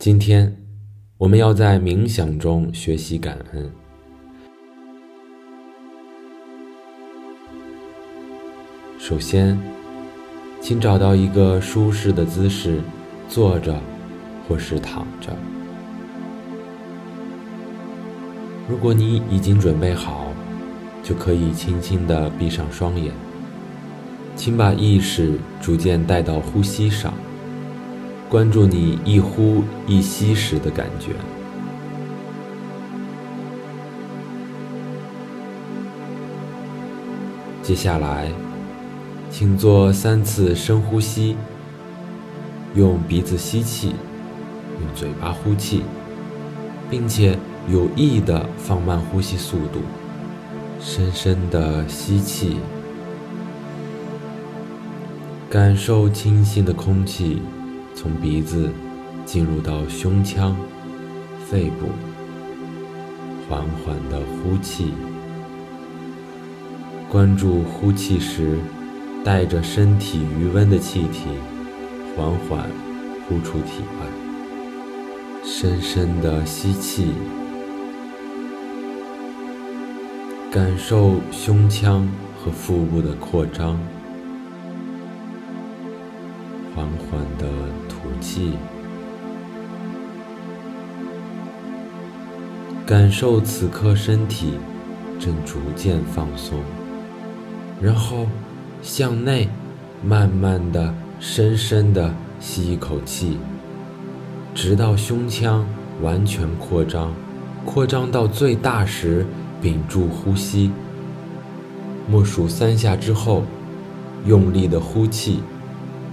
今天，我们要在冥想中学习感恩。首先，请找到一个舒适的姿势，坐着或是躺着。如果你已经准备好，就可以轻轻地闭上双眼。请把意识逐渐带到呼吸上，关注你一呼一吸时的感觉。接下来，请做三次深呼吸，用鼻子吸气，用嘴巴呼气，并且有意的放慢呼吸速度，深深的吸气。感受清新的空气从鼻子进入到胸腔、肺部，缓缓的呼气。关注呼气时带着身体余温的气体，缓缓呼出体外。深深的吸气，感受胸腔和腹部的扩张。缓缓的吐气，感受此刻身体正逐渐放松，然后向内慢慢的、深深的吸一口气，直到胸腔完全扩张，扩张到最大时，屏住呼吸。默数三下之后，用力的呼气。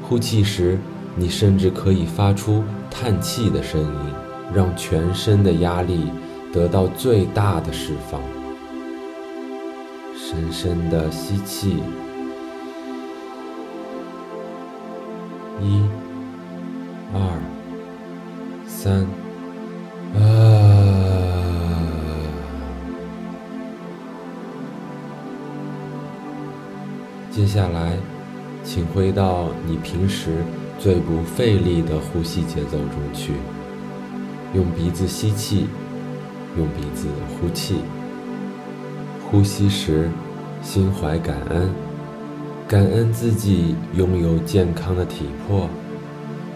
呼气时，你甚至可以发出叹气的声音，让全身的压力得到最大的释放。深深的吸气，一、二、三，啊！接下来。请回到你平时最不费力的呼吸节奏中去，用鼻子吸气，用鼻子呼气。呼吸时，心怀感恩，感恩自己拥有健康的体魄，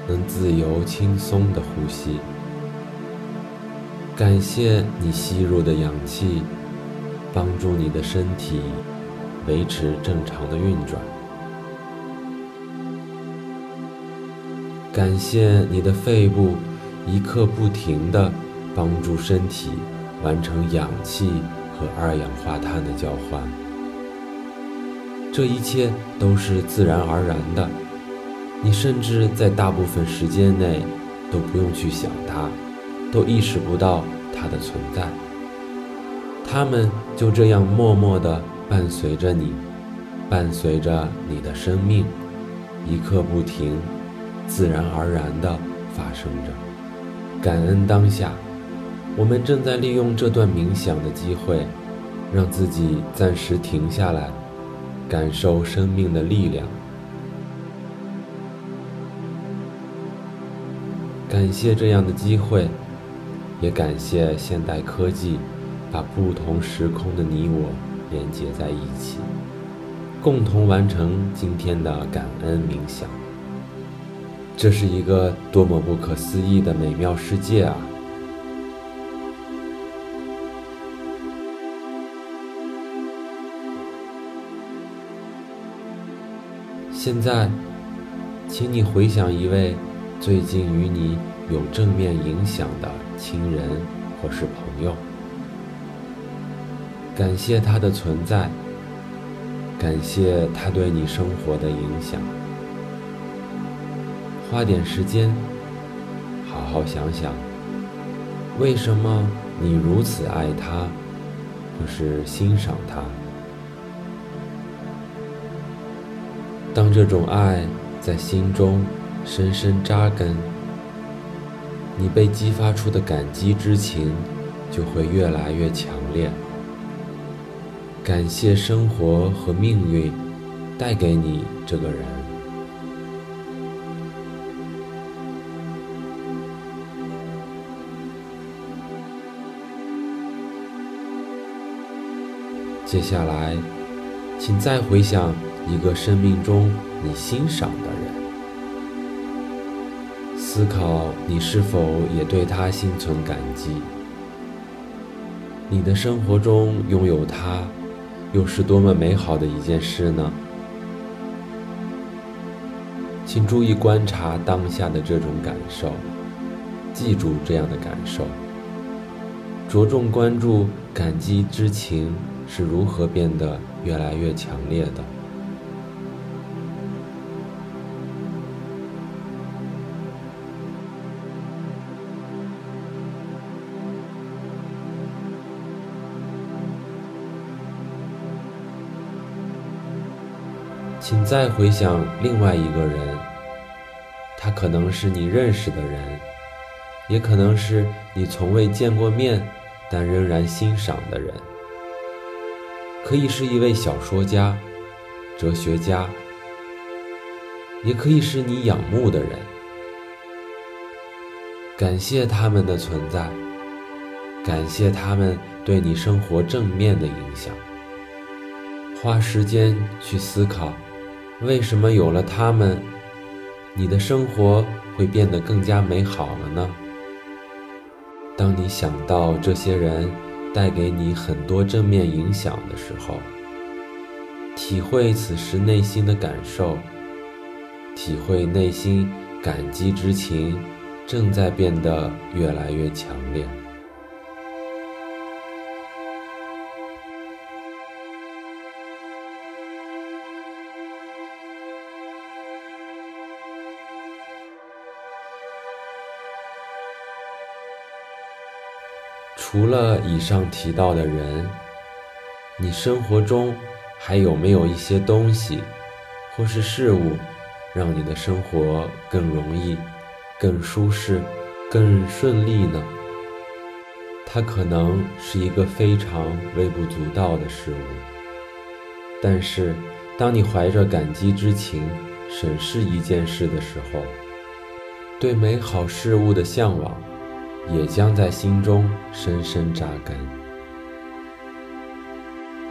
能自由轻松的呼吸。感谢你吸入的氧气，帮助你的身体维持正常的运转。感谢你的肺部一刻不停地帮助身体完成氧气和二氧化碳的交换，这一切都是自然而然的，你甚至在大部分时间内都不用去想它，都意识不到它的存在，它们就这样默默地伴随着你，伴随着你的生命，一刻不停。自然而然地发生着。感恩当下，我们正在利用这段冥想的机会，让自己暂时停下来，感受生命的力量。感谢这样的机会，也感谢现代科技把不同时空的你我连接在一起，共同完成今天的感恩冥想。这是一个多么不可思议的美妙世界啊！现在，请你回想一位最近与你有正面影响的亲人或是朋友，感谢他的存在，感谢他对你生活的影响。花点时间，好好想想，为什么你如此爱他，或是欣赏他？当这种爱在心中深深扎根，你被激发出的感激之情就会越来越强烈。感谢生活和命运带给你这个人。接下来，请再回想一个生命中你欣赏的人，思考你是否也对他心存感激。你的生活中拥有他，又是多么美好的一件事呢？请注意观察当下的这种感受，记住这样的感受，着重关注感激之情是如何变得越来越强烈的。请再回想另外一个人，他可能是你认识的人，也可能是你从未见过面但仍然欣赏的人，可以是一位小说家、哲学家，也可以是你仰慕的人。感谢他们的存在，感谢他们对你生活正面的影响。花时间去思考。为什么有了他们，你的生活会变得更加美好了呢？当你想到这些人带给你很多正面影响的时候，体会此时内心的感受，体会内心感激之情正在变得越来越强烈。除了以上提到的人，你生活中还有没有一些东西或是事物，让你的生活更容易、更舒适、更顺利呢？它可能是一个非常微不足道的事物，但是当你怀着感激之情审视一件事的时候，对美好事物的向往。也将在心中深深扎根。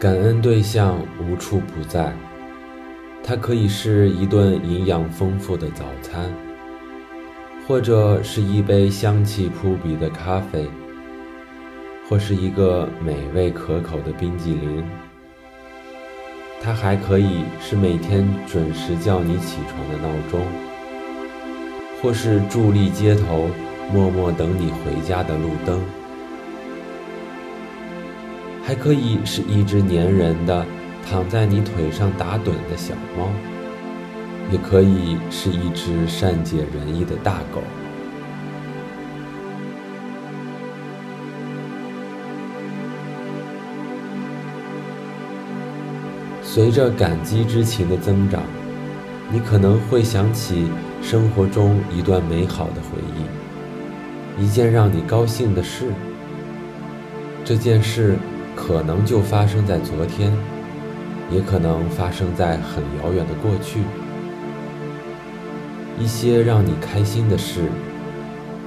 感恩对象无处不在，它可以是一顿营养丰富的早餐，或者是一杯香气扑鼻的咖啡，或是一个美味可口的冰激凌。它还可以是每天准时叫你起床的闹钟，或是伫立街头。默默等你回家的路灯，还可以是一只粘人的躺在你腿上打盹的小猫，也可以是一只善解人意的大狗。随着感激之情的增长，你可能会想起生活中一段美好的回忆。一件让你高兴的事，这件事可能就发生在昨天，也可能发生在很遥远的过去。一些让你开心的事，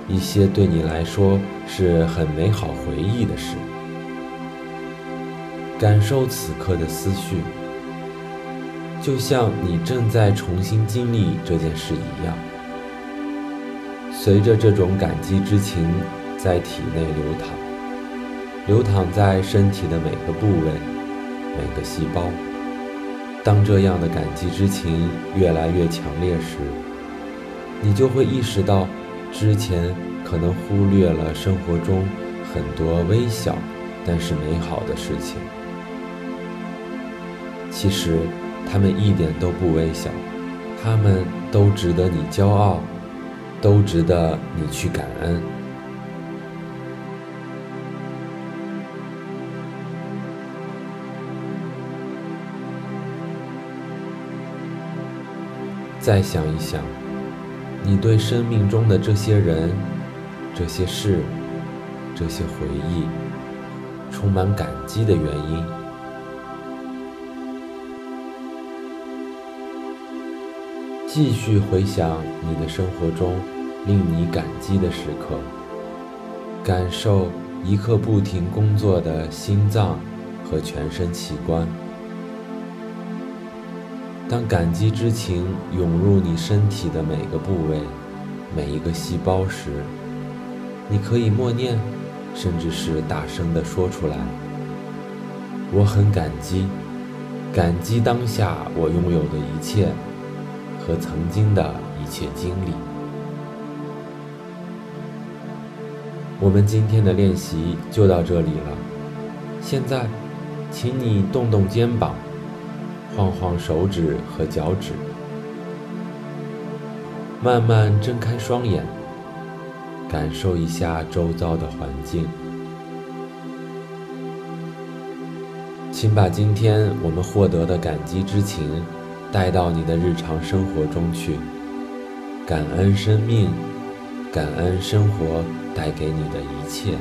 一些对你来说是很美好回忆的事，感受此刻的思绪，就像你正在重新经历这件事一样。随着这种感激之情在体内流淌，流淌在身体的每个部位、每个细胞。当这样的感激之情越来越强烈时，你就会意识到，之前可能忽略了生活中很多微小但是美好的事情。其实，它们一点都不微小，它们都值得你骄傲。都值得你去感恩。再想一想，你对生命中的这些人、这些事、这些回忆，充满感激的原因。继续回想你的生活中令你感激的时刻，感受一刻不停工作的心脏和全身器官。当感激之情涌入你身体的每个部位、每一个细胞时，你可以默念，甚至是大声地说出来：“我很感激，感激当下我拥有的一切。和曾经的一切经历。”我们今天的练习就到这里了。现在，请你动动肩膀，晃晃手指和脚趾，慢慢睁开双眼。感受一下周遭的环境，请把今天我们获得的感激之情带到你的日常生活中去，感恩生命，感恩生活带给你的一切。